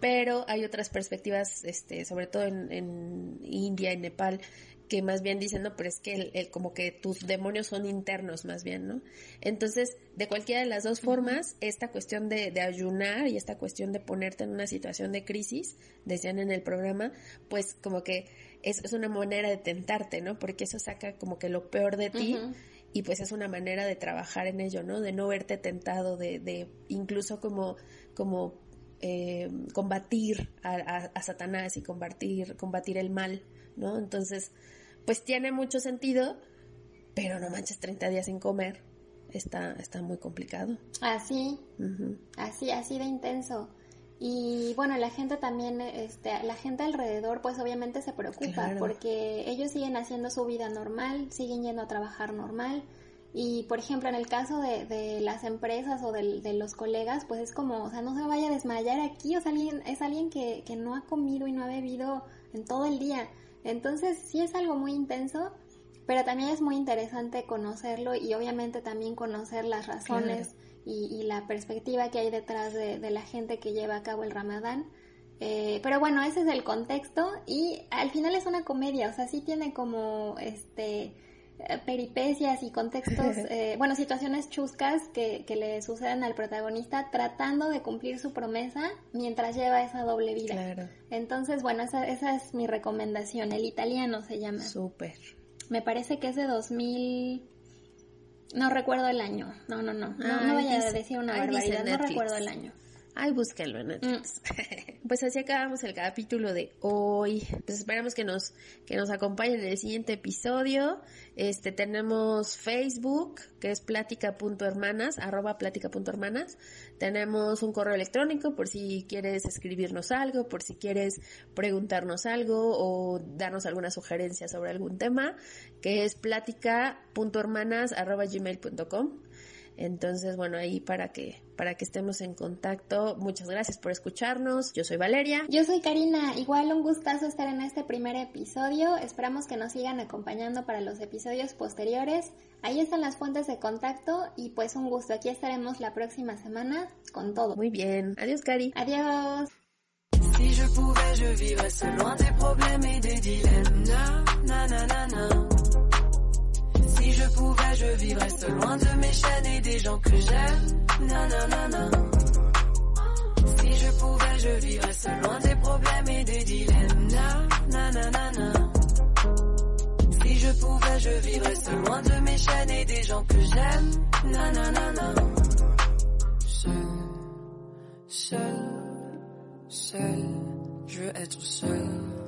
Pero hay otras perspectivas este, sobre todo en, India, en Nepal, que más bien dicen, no, pero es que el, como que tus demonios son internos más bien, ¿no? Entonces, de cualquiera de las dos formas, esta cuestión de, ayunar y esta cuestión de ponerte en una situación de crisis, decían en el programa, pues como que es, es una manera de tentarte, ¿no? Porque eso saca como que lo peor de ti. Y pues es una manera de trabajar en ello, ¿no? De no verte tentado, de, de incluso como, como eh, combatir a, Satanás y combatir, combatir el mal, ¿no? Entonces, pues tiene mucho sentido, pero no manches 30 días sin comer, está, está muy complicado. Así, así, así de intenso. Y bueno, la gente también, este, la gente alrededor, pues obviamente se preocupa porque ellos siguen haciendo su vida normal, siguen yendo a trabajar normal, y, por ejemplo, en el caso de, de las empresas o de, de, los colegas, pues es como, o sea, no se vaya a desmayar aquí, o sea, alguien, es alguien que, que no ha comido y no ha bebido en todo el día. Entonces, sí es algo muy intenso, pero también es muy interesante conocerlo y obviamente también conocer las razones y, y, la perspectiva que hay detrás de, de, la gente que lleva a cabo el ramadán. Eh, pero bueno, ese es el contexto y al final es una comedia, o sea, sí tiene como este peripecias y contextos, [laughs] eh, bueno, situaciones chuscas que, que, le suceden al protagonista tratando de cumplir su promesa mientras lleva esa doble vida. Claro. Entonces, bueno, esa, esa es mi recomendación. El italiano se llama. Súper. Me parece que es de 2000... No recuerdo el año. No, no, no. No, no vaya a decir una barbaridad. No recuerdo el año. Ay, búsquenlo en Netflix. Mm. [laughs] pues así acabamos el capítulo de hoy. Pues esperamos que nos, que nos acompañen en el siguiente episodio. Este, tenemos Facebook, que es plática.hermanas, arroba plática.hermanas. Tenemos un correo electrónico por si quieres escribirnos algo, por si quieres preguntarnos algo o darnos alguna sugerencia sobre algún tema, que es plática.hermanas, arroba gmail.com. Entonces, bueno, ahí para que, para que estemos en contacto. Muchas gracias por escucharnos. Yo soy Valeria. Yo soy Karina. Igual un gustazo estar en este primer episodio. Esperamos que nos sigan acompañando para los episodios posteriores. Ahí están las fuentes de contacto y pues un gusto. Aquí estaremos la próxima semana con todo. Muy bien. Adiós, Cari. Adiós. Si je pouvais, je vivrais loin des problèmes et des dilemmes. Na, na, na, na, Si je pouvais, je vivrais seul loin de mes chaînes et des gens que j'aime. Nanana. Si je pouvais, je vivrais seul loin des problèmes et des dilemmes. Nanana. Si je pouvais, je vivrais seul loin de mes chaînes et des gens que j'aime. Nanana. Seul, seul, seul, je veux être seul.